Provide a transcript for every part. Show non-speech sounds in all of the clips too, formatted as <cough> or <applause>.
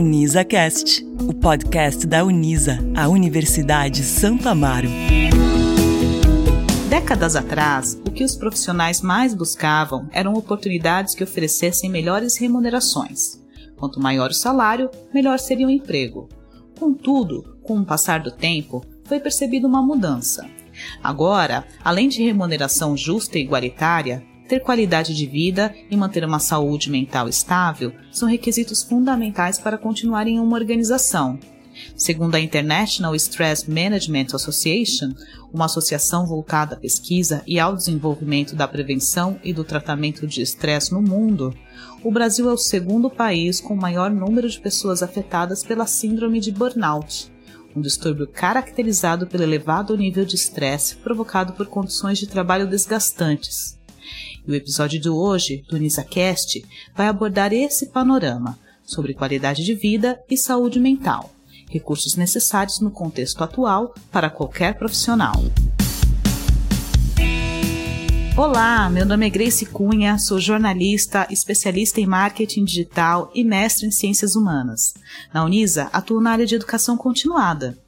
UnisaCast, o podcast da Unisa, a Universidade Santo Amaro. Décadas atrás, o que os profissionais mais buscavam eram oportunidades que oferecessem melhores remunerações. Quanto maior o salário, melhor seria o emprego. Contudo, com o passar do tempo, foi percebida uma mudança. Agora, além de remuneração justa e igualitária, ter qualidade de vida e manter uma saúde mental estável são requisitos fundamentais para continuar em uma organização. Segundo a International Stress Management Association, uma associação voltada à pesquisa e ao desenvolvimento da prevenção e do tratamento de estresse no mundo, o Brasil é o segundo país com o maior número de pessoas afetadas pela síndrome de burnout, um distúrbio caracterizado pelo elevado nível de estresse provocado por condições de trabalho desgastantes. E o episódio de hoje do NisaCast vai abordar esse panorama sobre qualidade de vida e saúde mental, recursos necessários no contexto atual para qualquer profissional. Olá, meu nome é Grace Cunha, sou jornalista, especialista em marketing digital e mestre em ciências humanas. Na Unisa, atuo na área de educação continuada.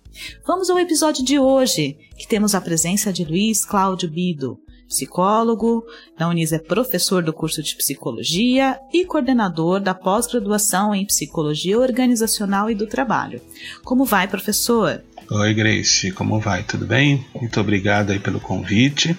Vamos ao episódio de hoje, que temos a presença de Luiz Cláudio Bido, psicólogo, da Unis é professor do curso de psicologia e coordenador da pós-graduação em psicologia organizacional e do trabalho. Como vai, professor? Oi, Grace, como vai? Tudo bem? Muito obrigado aí pelo convite.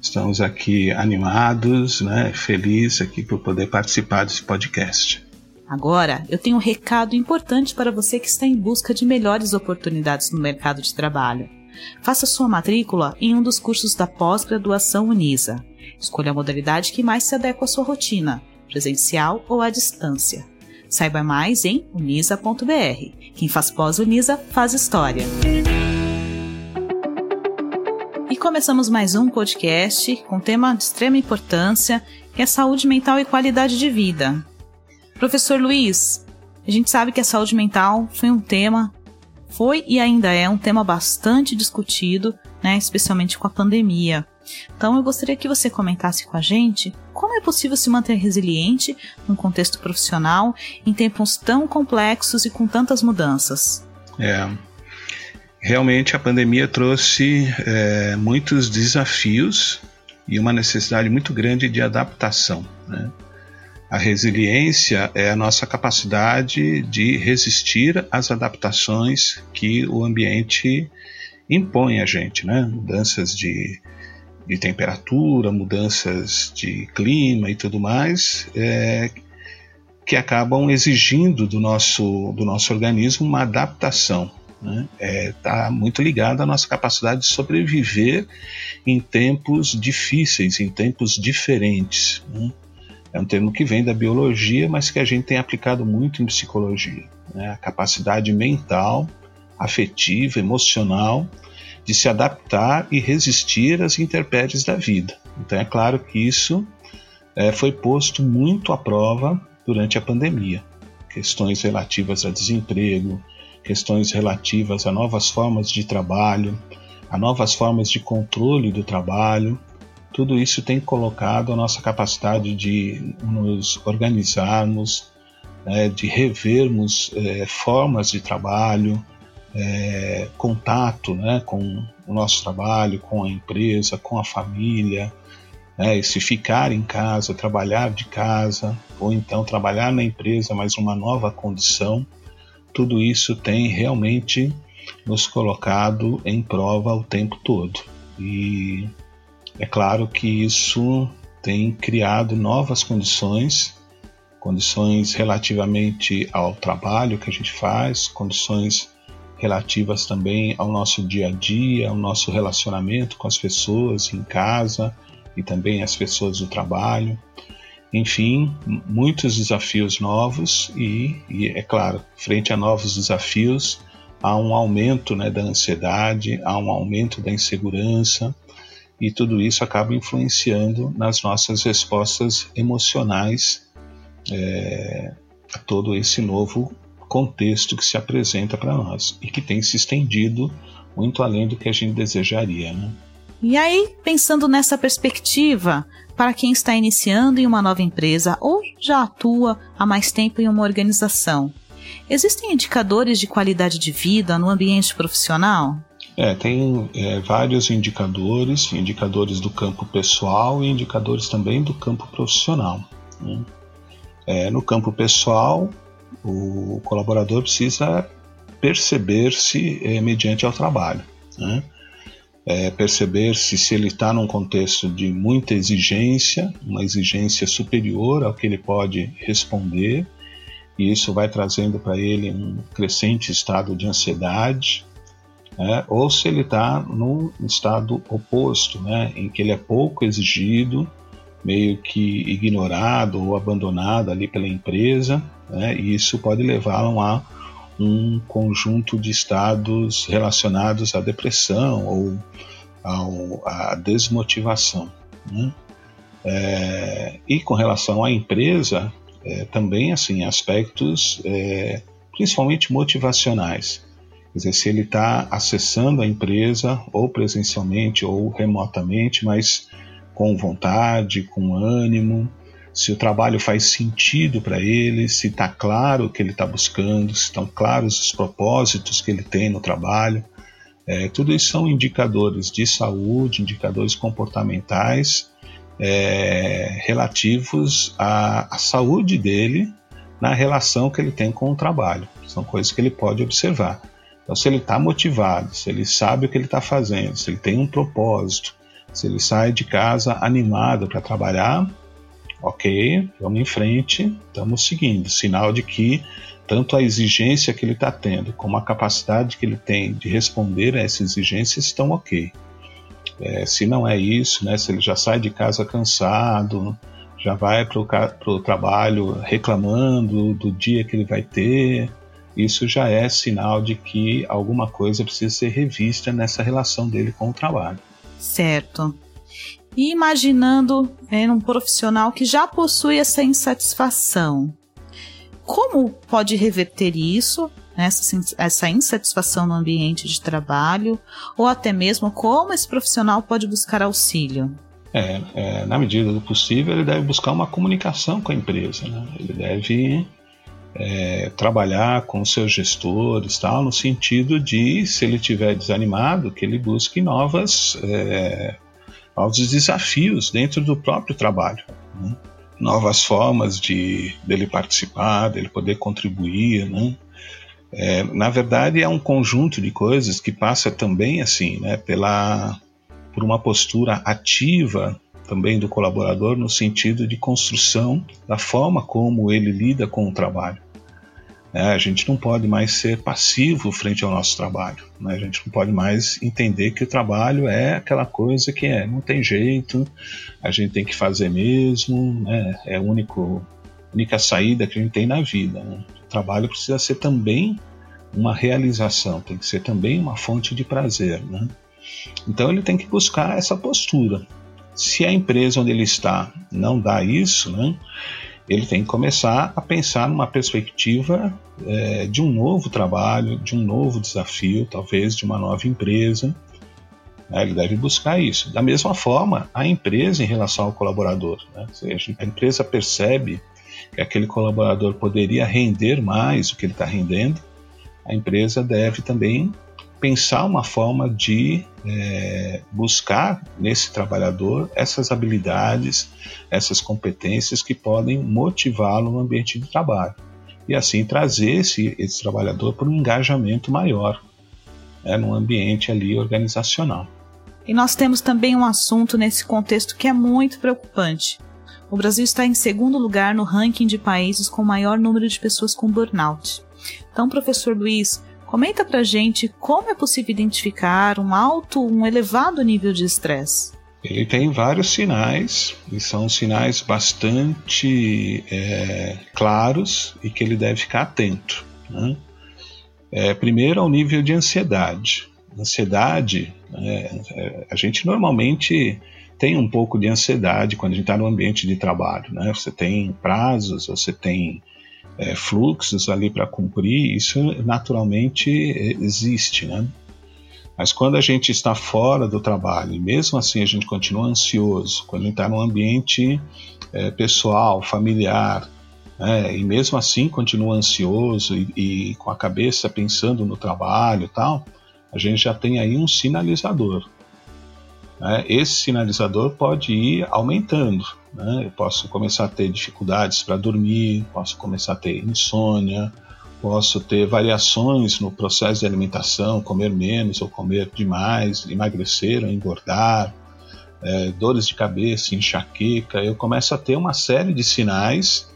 Estamos aqui animados, né, felizes aqui por poder participar desse podcast. Agora, eu tenho um recado importante para você que está em busca de melhores oportunidades no mercado de trabalho. Faça sua matrícula em um dos cursos da pós-graduação Unisa. Escolha a modalidade que mais se adequa à sua rotina, presencial ou à distância. Saiba mais em unisa.br. Quem faz pós-Unisa faz história. E começamos mais um podcast com tema de extrema importância, que é saúde mental e qualidade de vida. Professor Luiz, a gente sabe que a saúde mental foi um tema foi e ainda é um tema bastante discutido, né, especialmente com a pandemia. Então eu gostaria que você comentasse com a gente como é possível se manter resiliente num contexto profissional em tempos tão complexos e com tantas mudanças. É, realmente a pandemia trouxe é, muitos desafios e uma necessidade muito grande de adaptação. Né? A resiliência é a nossa capacidade de resistir às adaptações que o ambiente impõe a gente, né? Mudanças de, de temperatura, mudanças de clima e tudo mais, é, que acabam exigindo do nosso, do nosso organismo uma adaptação. Está né? é, tá muito ligado à nossa capacidade de sobreviver em tempos difíceis, em tempos diferentes. Né? É um termo que vem da biologia, mas que a gente tem aplicado muito em psicologia. Né? A capacidade mental, afetiva, emocional de se adaptar e resistir às intempéries da vida. Então é claro que isso é, foi posto muito à prova durante a pandemia. Questões relativas a desemprego, questões relativas a novas formas de trabalho, a novas formas de controle do trabalho, tudo isso tem colocado a nossa capacidade de nos organizarmos, né, de revermos é, formas de trabalho, é, contato né, com o nosso trabalho, com a empresa, com a família, né, se ficar em casa, trabalhar de casa, ou então trabalhar na empresa, mas uma nova condição, tudo isso tem realmente nos colocado em prova o tempo todo. E é claro que isso tem criado novas condições, condições relativamente ao trabalho que a gente faz, condições relativas também ao nosso dia a dia, ao nosso relacionamento com as pessoas em casa e também as pessoas do trabalho. Enfim, muitos desafios novos e, e é claro, frente a novos desafios, há um aumento né, da ansiedade, há um aumento da insegurança, e tudo isso acaba influenciando nas nossas respostas emocionais é, a todo esse novo contexto que se apresenta para nós e que tem se estendido muito além do que a gente desejaria. Né? E aí, pensando nessa perspectiva, para quem está iniciando em uma nova empresa ou já atua há mais tempo em uma organização, Existem indicadores de qualidade de vida no ambiente profissional? É, tem é, vários indicadores, indicadores do campo pessoal e indicadores também do campo profissional. Né? É, no campo pessoal, o colaborador precisa perceber-se é, mediante ao trabalho. Né? É, perceber-se se ele está num contexto de muita exigência, uma exigência superior ao que ele pode responder, e isso vai trazendo para ele um crescente estado de ansiedade, né? ou se ele está num estado oposto, né? em que ele é pouco exigido, meio que ignorado ou abandonado ali pela empresa, né? e isso pode levá-lo a um conjunto de estados relacionados à depressão ou ao, à desmotivação. Né? É, e com relação à empresa, é, também assim aspectos é, principalmente motivacionais. Quer dizer, se ele está acessando a empresa ou presencialmente ou remotamente, mas com vontade, com ânimo, se o trabalho faz sentido para ele, se está claro o que ele está buscando, se estão claros os propósitos que ele tem no trabalho. É, tudo isso são indicadores de saúde, indicadores comportamentais é, relativos à, à saúde dele na relação que ele tem com o trabalho. São coisas que ele pode observar. Então, se ele está motivado, se ele sabe o que ele está fazendo, se ele tem um propósito, se ele sai de casa animado para trabalhar, ok, vamos em frente, estamos seguindo. Sinal de que tanto a exigência que ele está tendo, como a capacidade que ele tem de responder a essa exigência estão ok. É, se não é isso, né, se ele já sai de casa cansado, já vai para o trabalho reclamando do dia que ele vai ter, isso já é sinal de que alguma coisa precisa ser revista nessa relação dele com o trabalho. Certo. E imaginando é, um profissional que já possui essa insatisfação, como pode reverter isso, né, essa, essa insatisfação no ambiente de trabalho, ou até mesmo como esse profissional pode buscar auxílio? É, é, na medida do possível, ele deve buscar uma comunicação com a empresa. Né? Ele deve é, trabalhar com seus gestores, tal, no sentido de, se ele estiver desanimado, que ele busque novas, é, novos desafios dentro do próprio trabalho. Né? Novas formas de dele participar, dele poder contribuir, né? É, na verdade é um conjunto de coisas que passa também assim, né, pela por uma postura ativa também do colaborador no sentido de construção da forma como ele lida com o trabalho. É, a gente não pode mais ser passivo frente ao nosso trabalho. Né? A gente não pode mais entender que o trabalho é aquela coisa que é, não tem jeito, a gente tem que fazer mesmo, né? é a único, única saída que a gente tem na vida. Né? O trabalho precisa ser também uma realização, tem que ser também uma fonte de prazer. Né? Então ele tem que buscar essa postura. Se a empresa onde ele está não dá isso, né, ele tem que começar a pensar numa perspectiva é, de um novo trabalho, de um novo desafio, talvez de uma nova empresa. Né? Ele deve buscar isso. Da mesma forma, a empresa em relação ao colaborador. Né? Seja, a empresa percebe que aquele colaborador poderia render mais do que ele está rendendo, a empresa deve também pensar uma forma de é, buscar nesse trabalhador essas habilidades, essas competências que podem motivá-lo no ambiente de trabalho e assim trazer esse, esse trabalhador para um engajamento maior né, no ambiente ali organizacional. E nós temos também um assunto nesse contexto que é muito preocupante. O Brasil está em segundo lugar no ranking de países com maior número de pessoas com burnout. Então, professor Luiz, Comenta pra gente como é possível identificar um alto, um elevado nível de estresse. Ele tem vários sinais, e são sinais bastante é, claros e que ele deve ficar atento. Né? É, primeiro, ao nível de ansiedade. Ansiedade, é, a gente normalmente tem um pouco de ansiedade quando a gente está no ambiente de trabalho. Né? Você tem prazos, você tem é, fluxos ali para cumprir, isso naturalmente existe, né? Mas quando a gente está fora do trabalho, e mesmo assim a gente continua ansioso, quando a gente está num ambiente é, pessoal, familiar, né, e mesmo assim continua ansioso e, e, com a cabeça pensando no trabalho e tal, a gente já tem aí um sinalizador. Né? Esse sinalizador pode ir aumentando. Né? Eu posso começar a ter dificuldades para dormir, posso começar a ter insônia, posso ter variações no processo de alimentação, comer menos ou comer demais, emagrecer ou engordar, é, dores de cabeça, enxaqueca. Eu começo a ter uma série de sinais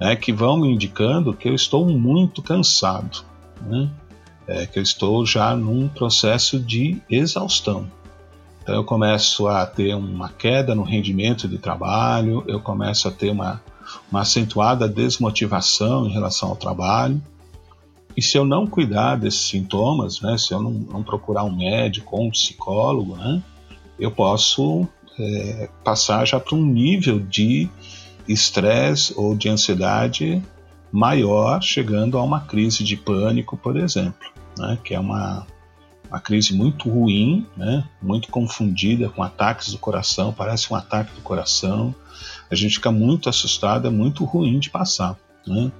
né, que vão me indicando que eu estou muito cansado, né? é, que eu estou já num processo de exaustão. Então eu começo a ter uma queda no rendimento de trabalho, eu começo a ter uma, uma acentuada desmotivação em relação ao trabalho. E se eu não cuidar desses sintomas, né, se eu não, não procurar um médico ou um psicólogo, né, eu posso é, passar já para um nível de estresse ou de ansiedade maior, chegando a uma crise de pânico, por exemplo, né, que é uma, uma crise muito ruim, né? muito confundida com ataques do coração, parece um ataque do coração. A gente fica muito assustado, é muito ruim de passar. Né?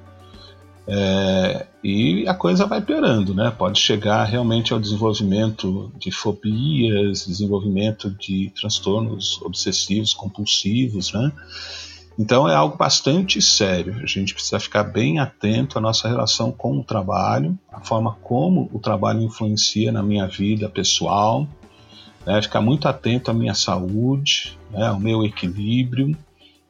É, e a coisa vai piorando, né? Pode chegar realmente ao desenvolvimento de fobias, desenvolvimento de transtornos obsessivos, compulsivos, né? Então é algo bastante sério. A gente precisa ficar bem atento à nossa relação com o trabalho, a forma como o trabalho influencia na minha vida pessoal, né? ficar muito atento à minha saúde, né? ao meu equilíbrio,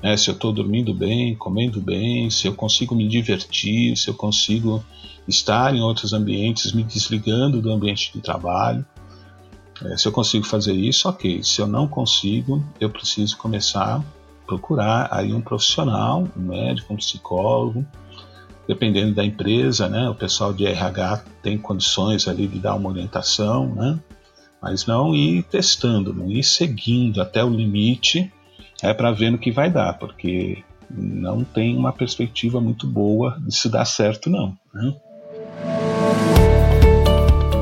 né? se eu estou dormindo bem, comendo bem, se eu consigo me divertir, se eu consigo estar em outros ambientes, me desligando do ambiente de trabalho. É, se eu consigo fazer isso, ok. Se eu não consigo, eu preciso começar procurar aí um profissional, um médico, um psicólogo, dependendo da empresa, né? O pessoal de RH tem condições ali de dar uma orientação, né? Mas não ir testando, não ir seguindo até o limite, é para ver no que vai dar, porque não tem uma perspectiva muito boa de se dar certo, não. Né?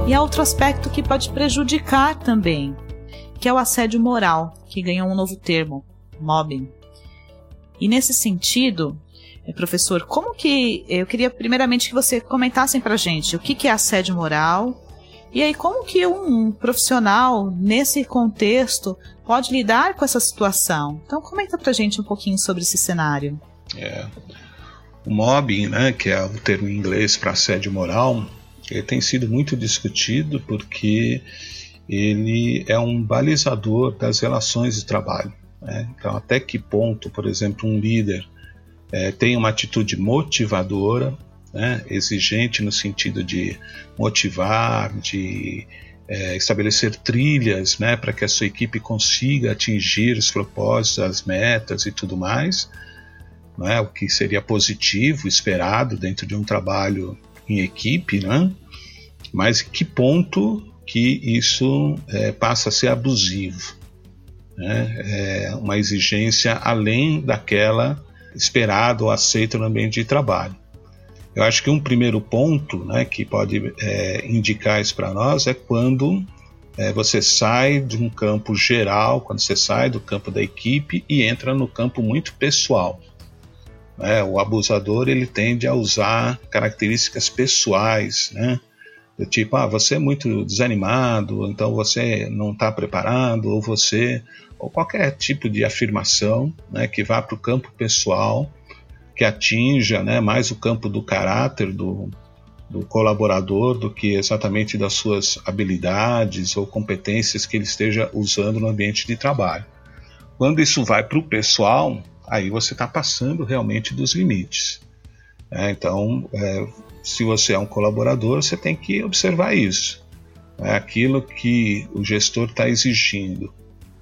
E há outro aspecto que pode prejudicar também, que é o assédio moral, que ganhou um novo termo, mobbing. E nesse sentido, eh, professor, como que eu queria primeiramente que você comentassem para gente o que, que é assédio moral e aí como que um profissional nesse contexto pode lidar com essa situação? Então comenta para gente um pouquinho sobre esse cenário. É. O mobbing, né, que é o termo em inglês para assédio moral, ele tem sido muito discutido porque ele é um balizador das relações de trabalho. Né? Então, até que ponto, por exemplo, um líder é, tem uma atitude motivadora, né? exigente no sentido de motivar, de é, estabelecer trilhas né, para que a sua equipe consiga atingir os propósitos, as metas e tudo mais, né, o que seria positivo, esperado dentro de um trabalho em equipe, né? mas que ponto que isso é, passa a ser abusivo né? é uma exigência além daquela esperada ou aceita no ambiente de trabalho. Eu acho que um primeiro ponto né, que pode é, indicar isso para nós é quando é, você sai de um campo geral, quando você sai do campo da equipe e entra no campo muito pessoal. É, o abusador ele tende a usar características pessoais, né? Do tipo, ah, você é muito desanimado, então você não está preparado, ou você ou qualquer tipo de afirmação né, que vá para o campo pessoal, que atinja né, mais o campo do caráter do, do colaborador do que exatamente das suas habilidades ou competências que ele esteja usando no ambiente de trabalho. Quando isso vai para o pessoal, aí você está passando realmente dos limites. É, então, é, se você é um colaborador, você tem que observar isso. É aquilo que o gestor está exigindo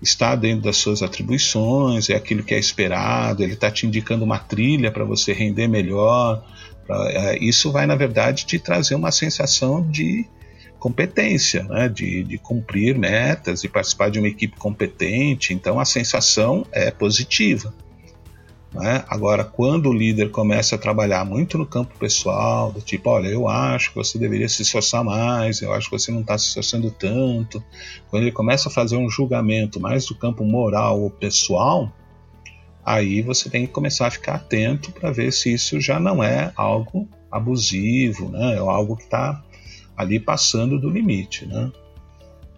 está dentro das suas atribuições, é aquilo que é esperado, ele está te indicando uma trilha para você render melhor. É, isso vai, na verdade, te trazer uma sensação de competência, né? de, de cumprir metas, de participar de uma equipe competente. Então, a sensação é positiva. Né? Agora, quando o líder começa a trabalhar muito no campo pessoal, do tipo, olha, eu acho que você deveria se esforçar mais, eu acho que você não está se esforçando tanto, quando ele começa a fazer um julgamento mais do campo moral ou pessoal, aí você tem que começar a ficar atento para ver se isso já não é algo abusivo, né? Ou algo que está ali passando do limite, né?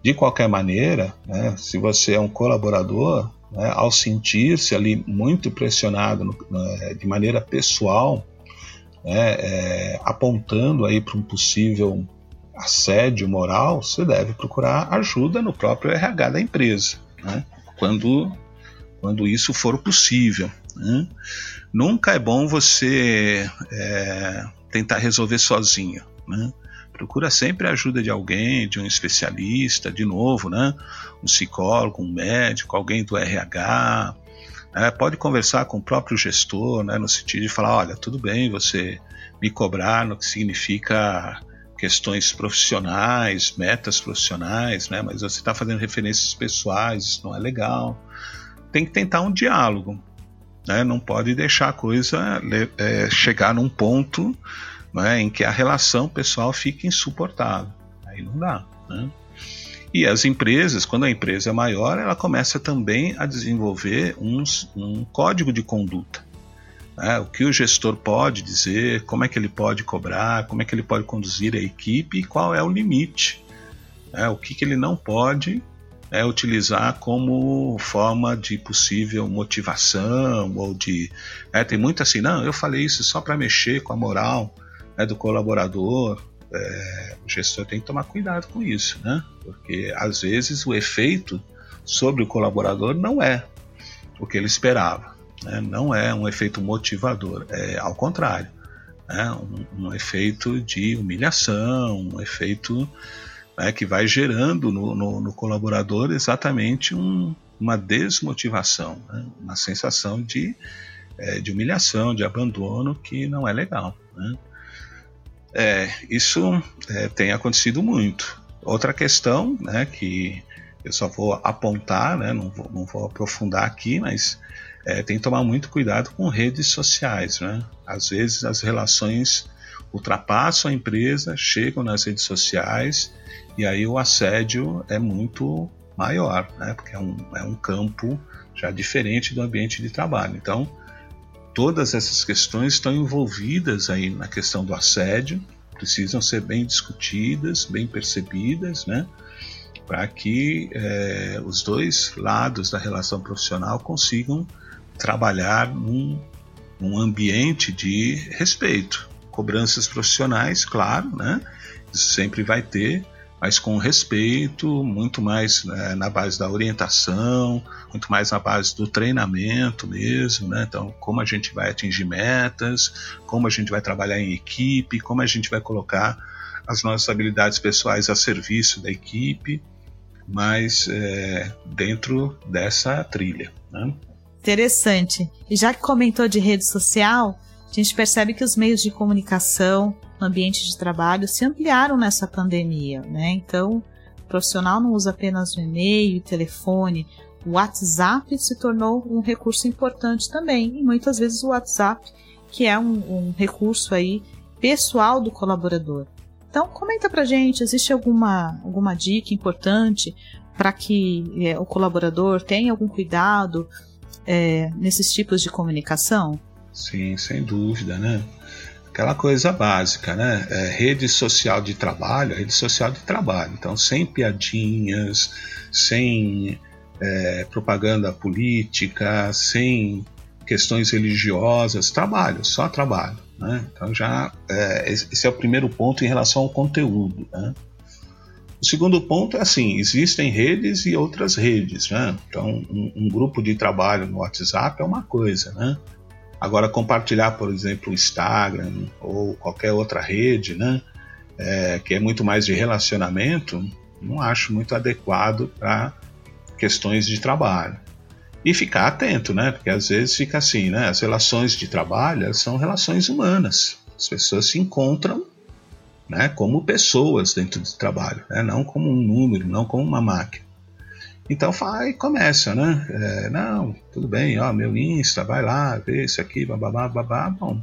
De qualquer maneira, né, se você é um colaborador, né, ao sentir-se ali muito pressionado no, né, de maneira pessoal, né, é, apontando aí para um possível assédio moral, você deve procurar ajuda no próprio RH da empresa, né, quando, quando isso for possível. Né. Nunca é bom você é, tentar resolver sozinho. Né? Procura sempre a ajuda de alguém, de um especialista, de novo, né? Um psicólogo, um médico, alguém do RH. Né? Pode conversar com o próprio gestor, né? No sentido de falar, olha, tudo bem, você me cobrar no que significa questões profissionais, metas profissionais, né? Mas você está fazendo referências pessoais, isso não é legal. Tem que tentar um diálogo, né? Não pode deixar a coisa é, chegar num ponto né, em que a relação pessoal fica insuportável. Aí não dá. Né? E as empresas, quando a empresa é maior, ela começa também a desenvolver um código de conduta. Né? O que o gestor pode dizer, como é que ele pode cobrar, como é que ele pode conduzir a equipe e qual é o limite. Né? O que, que ele não pode é, utilizar como forma de possível motivação ou de. É, tem muito assim, não, eu falei isso só para mexer com a moral né, do colaborador, é, o gestor tem que tomar cuidado com isso, né? Porque às vezes o efeito sobre o colaborador não é o que ele esperava, né? não é um efeito motivador, é ao contrário, né? um, um efeito de humilhação, um efeito né, que vai gerando no, no, no colaborador exatamente um, uma desmotivação, né? uma sensação de, é, de humilhação, de abandono que não é legal. Né? É, isso é, tem acontecido muito. Outra questão, né, que eu só vou apontar, né, não, vou, não vou aprofundar aqui, mas é, tem que tomar muito cuidado com redes sociais. Né? Às vezes as relações ultrapassam a empresa, chegam nas redes sociais e aí o assédio é muito maior, né? porque é um, é um campo já diferente do ambiente de trabalho. Então, todas essas questões estão envolvidas aí na questão do assédio, precisam ser bem discutidas, bem percebidas, né? Para que é, os dois lados da relação profissional consigam trabalhar num, num ambiente de respeito. Cobranças profissionais, claro, né? Isso sempre vai ter, mas com respeito, muito mais né, na base da orientação, muito mais na base do treinamento mesmo, né? Então, como a gente vai atingir metas, como a gente vai trabalhar em equipe, como a gente vai colocar as nossas habilidades pessoais a serviço da equipe, mas é, dentro dessa trilha. Né? Interessante. E já que comentou de rede social, a gente percebe que os meios de comunicação no ambiente de trabalho se ampliaram nessa pandemia, né? Então, o profissional não usa apenas o e-mail e telefone, o WhatsApp se tornou um recurso importante também, e muitas vezes o WhatsApp, que é um, um recurso aí pessoal do colaborador. Então, comenta pra gente, existe alguma, alguma dica importante para que é, o colaborador tenha algum cuidado é, nesses tipos de comunicação? Sim, sem dúvida, né? Aquela coisa básica, né? É, rede social de trabalho, rede social de trabalho. Então, sem piadinhas, sem é, propaganda política, sem questões religiosas, trabalho, só trabalho. Né? Então, já é, esse é o primeiro ponto em relação ao conteúdo. Né? O segundo ponto é assim: existem redes e outras redes. Né? Então, um, um grupo de trabalho no WhatsApp é uma coisa, né? Agora, compartilhar, por exemplo, o Instagram ou qualquer outra rede, né, é, que é muito mais de relacionamento, não acho muito adequado para questões de trabalho. E ficar atento, né? Porque às vezes fica assim, né? As relações de trabalho são relações humanas. As pessoas se encontram né, como pessoas dentro do trabalho, né, não como um número, não como uma máquina. Então fala e começa, né? É, não, tudo bem, ó, meu Insta, vai lá, vê isso aqui, babá, babá, bom.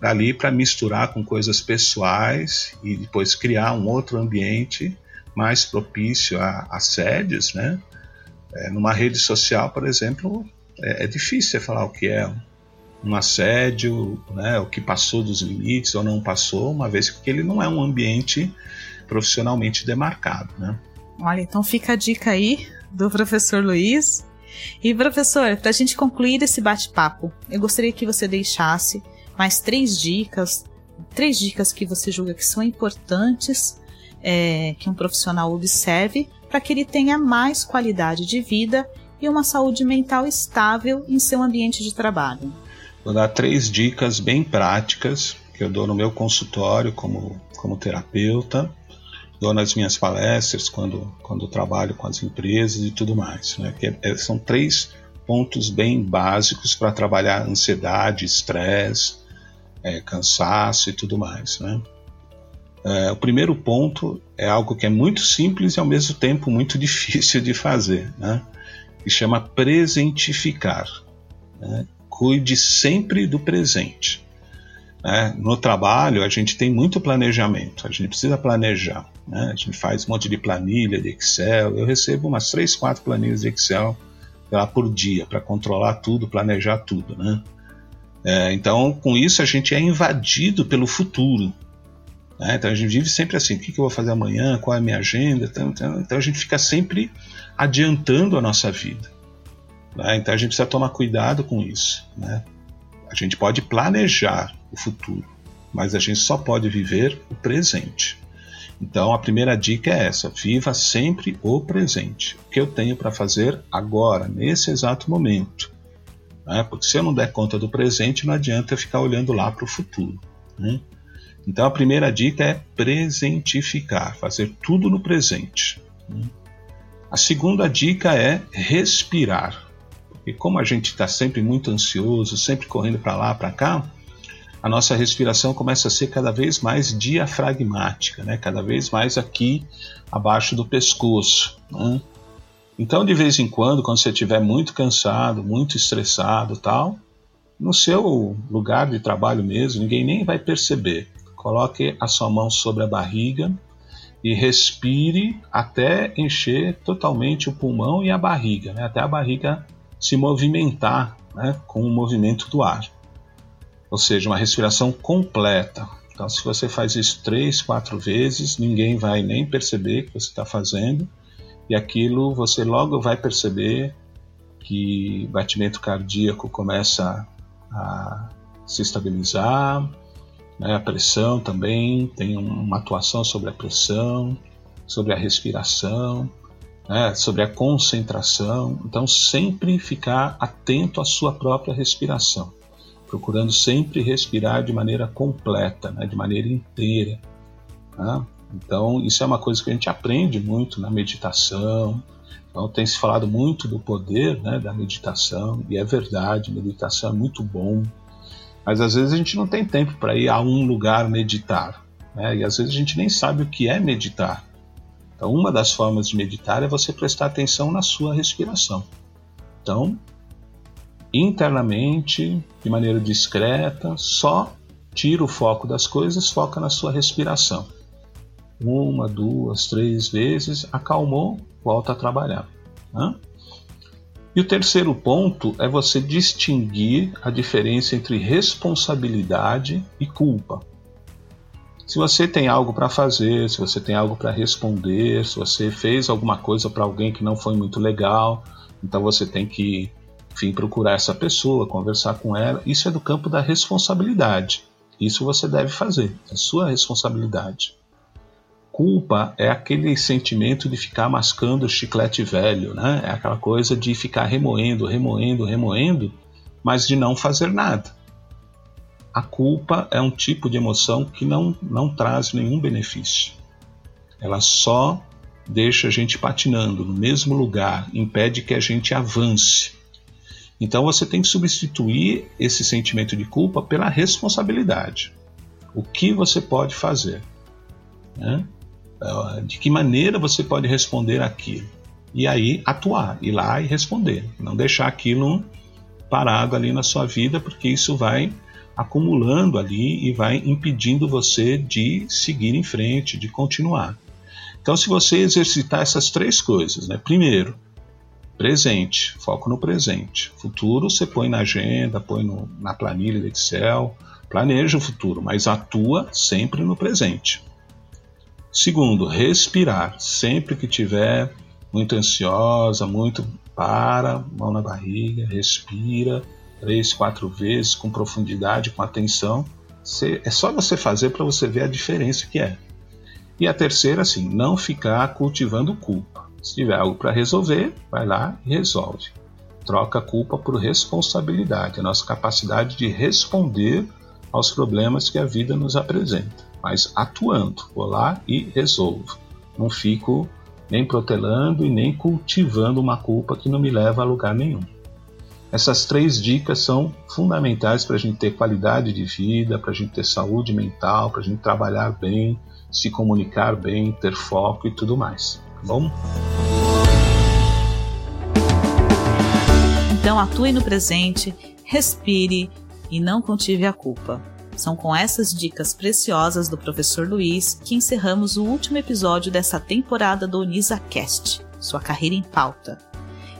Dali para misturar com coisas pessoais e depois criar um outro ambiente mais propício a assédios, né? É, numa rede social, por exemplo, é, é difícil falar o que é um assédio, né, o que passou dos limites ou não passou, uma vez que ele não é um ambiente profissionalmente demarcado. Né? Olha, então fica a dica aí do professor Luiz. E professor, para a gente concluir esse bate-papo, eu gostaria que você deixasse mais três dicas, três dicas que você julga que são importantes é, que um profissional observe para que ele tenha mais qualidade de vida e uma saúde mental estável em seu ambiente de trabalho. Vou dar três dicas bem práticas que eu dou no meu consultório como, como terapeuta, dou nas minhas palestras quando, quando trabalho com as empresas e tudo mais. Né? Que é, são três pontos bem básicos para trabalhar ansiedade, estresse, é, cansaço e tudo mais. Né? É, o primeiro ponto é algo que é muito simples e ao mesmo tempo muito <laughs> difícil de fazer, né? que chama presentificar. Né? Cuide sempre do presente. Né? No trabalho, a gente tem muito planejamento, a gente precisa planejar. Né? A gente faz um monte de planilha de Excel. Eu recebo umas 3, 4 planilhas de Excel lá por dia para controlar tudo, planejar tudo. Né? É, então, com isso, a gente é invadido pelo futuro. Né? Então, a gente vive sempre assim: o que, que eu vou fazer amanhã, qual é a minha agenda. Então, então, então a gente fica sempre adiantando a nossa vida. Né? Então, a gente precisa tomar cuidado com isso. Né? A gente pode planejar o futuro, mas a gente só pode viver o presente. Então a primeira dica é essa: viva sempre o presente. O que eu tenho para fazer agora, nesse exato momento. Né? Porque se eu não der conta do presente, não adianta eu ficar olhando lá para o futuro. Né? Então a primeira dica é presentificar, fazer tudo no presente. Né? A segunda dica é respirar. Porque como a gente está sempre muito ansioso, sempre correndo para lá, para cá, a nossa respiração começa a ser cada vez mais diafragmática, né? cada vez mais aqui abaixo do pescoço. Né? Então, de vez em quando, quando você estiver muito cansado, muito estressado tal, no seu lugar de trabalho mesmo, ninguém nem vai perceber. Coloque a sua mão sobre a barriga e respire até encher totalmente o pulmão e a barriga, né? até a barriga se movimentar né? com o movimento do ar ou seja, uma respiração completa. Então, se você faz isso três, quatro vezes, ninguém vai nem perceber que você está fazendo, e aquilo você logo vai perceber que batimento cardíaco começa a se estabilizar, né? a pressão também tem uma atuação sobre a pressão, sobre a respiração, né? sobre a concentração. Então, sempre ficar atento à sua própria respiração procurando sempre respirar de maneira completa, né, de maneira inteira. Né? Então, isso é uma coisa que a gente aprende muito na meditação. Então, tem se falado muito do poder né, da meditação, e é verdade, meditação é muito bom, mas às vezes a gente não tem tempo para ir a um lugar meditar, né? e às vezes a gente nem sabe o que é meditar. Então, uma das formas de meditar é você prestar atenção na sua respiração. Então, internamente, de maneira discreta, só tira o foco das coisas, foca na sua respiração. Uma, duas, três vezes, acalmou, volta a trabalhar. Né? E o terceiro ponto é você distinguir a diferença entre responsabilidade e culpa. Se você tem algo para fazer, se você tem algo para responder, se você fez alguma coisa para alguém que não foi muito legal, então você tem que enfim, procurar essa pessoa, conversar com ela. Isso é do campo da responsabilidade. Isso você deve fazer, é sua responsabilidade. Culpa é aquele sentimento de ficar mascando o chiclete velho, né? É aquela coisa de ficar remoendo, remoendo, remoendo, mas de não fazer nada. A culpa é um tipo de emoção que não, não traz nenhum benefício. Ela só deixa a gente patinando no mesmo lugar, impede que a gente avance. Então você tem que substituir esse sentimento de culpa pela responsabilidade. O que você pode fazer? Né? Ah, de que maneira você pode responder aquilo? E aí atuar, ir lá e responder. Não deixar aquilo parado ali na sua vida, porque isso vai acumulando ali e vai impedindo você de seguir em frente, de continuar. Então, se você exercitar essas três coisas, né? primeiro, presente, foco no presente. Futuro você põe na agenda, põe no, na planilha do Excel, planeja o futuro, mas atua sempre no presente. Segundo, respirar. Sempre que tiver muito ansiosa, muito para, mão na barriga, respira três, quatro vezes com profundidade, com atenção. Você, é só você fazer para você ver a diferença que é. E a terceira, assim, não ficar cultivando culpa. Se tiver algo para resolver, vai lá e resolve. Troca culpa por responsabilidade, a nossa capacidade de responder aos problemas que a vida nos apresenta mas atuando. Vou lá e resolvo. Não fico nem protelando e nem cultivando uma culpa que não me leva a lugar nenhum. Essas três dicas são fundamentais para a gente ter qualidade de vida, para a gente ter saúde mental, para a gente trabalhar bem, se comunicar bem, ter foco e tudo mais. Bom? Então atue no presente, respire e não cultive a culpa. São com essas dicas preciosas do professor Luiz que encerramos o último episódio dessa temporada do Unisa Cast, sua carreira em pauta.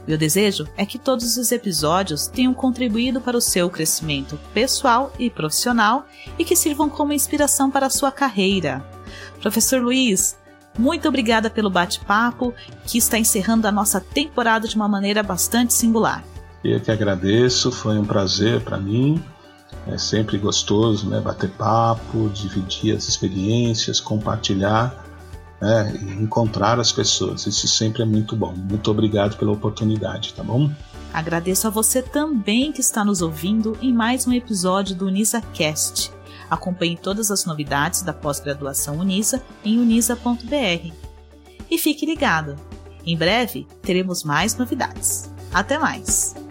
Meu desejo é que todos os episódios tenham contribuído para o seu crescimento pessoal e profissional e que sirvam como inspiração para a sua carreira. Professor Luiz, muito obrigada pelo bate-papo que está encerrando a nossa temporada de uma maneira bastante singular. Eu que agradeço, foi um prazer para mim é sempre gostoso, né? Bater papo, dividir as experiências, compartilhar, né? E encontrar as pessoas. Isso sempre é muito bom. Muito obrigado pela oportunidade, tá bom? Agradeço a você também que está nos ouvindo em mais um episódio do UnisaCast. Acompanhe todas as novidades da pós-graduação Unisa em unisa.br. E fique ligado! Em breve teremos mais novidades. Até mais!